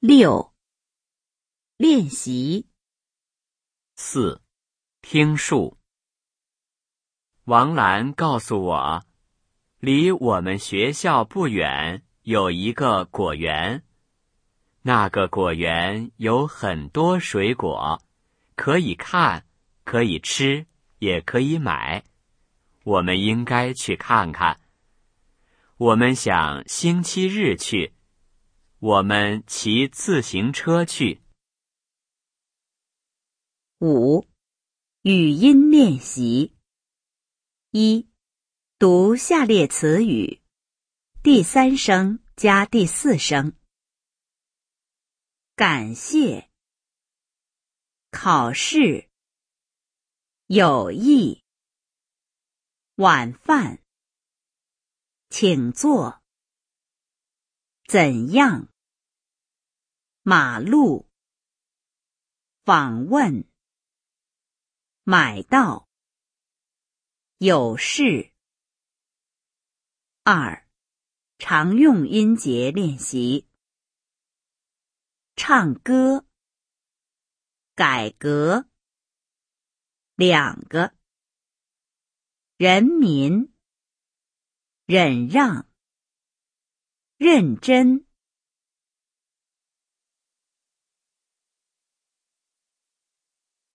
六、练习四、听数。王兰告诉我，离我们学校不远有一个果园，那个果园有很多水果，可以看，可以吃，也可以买。我们应该去看看。我们想星期日去。我们骑自行车去。五、语音练习。一、读下列词语，第三声加第四声。感谢。考试。友谊。晚饭。请坐。怎样？马路。访问。买到。有事。二，常用音节练习。唱歌。改革。两个。人民。忍让。认真。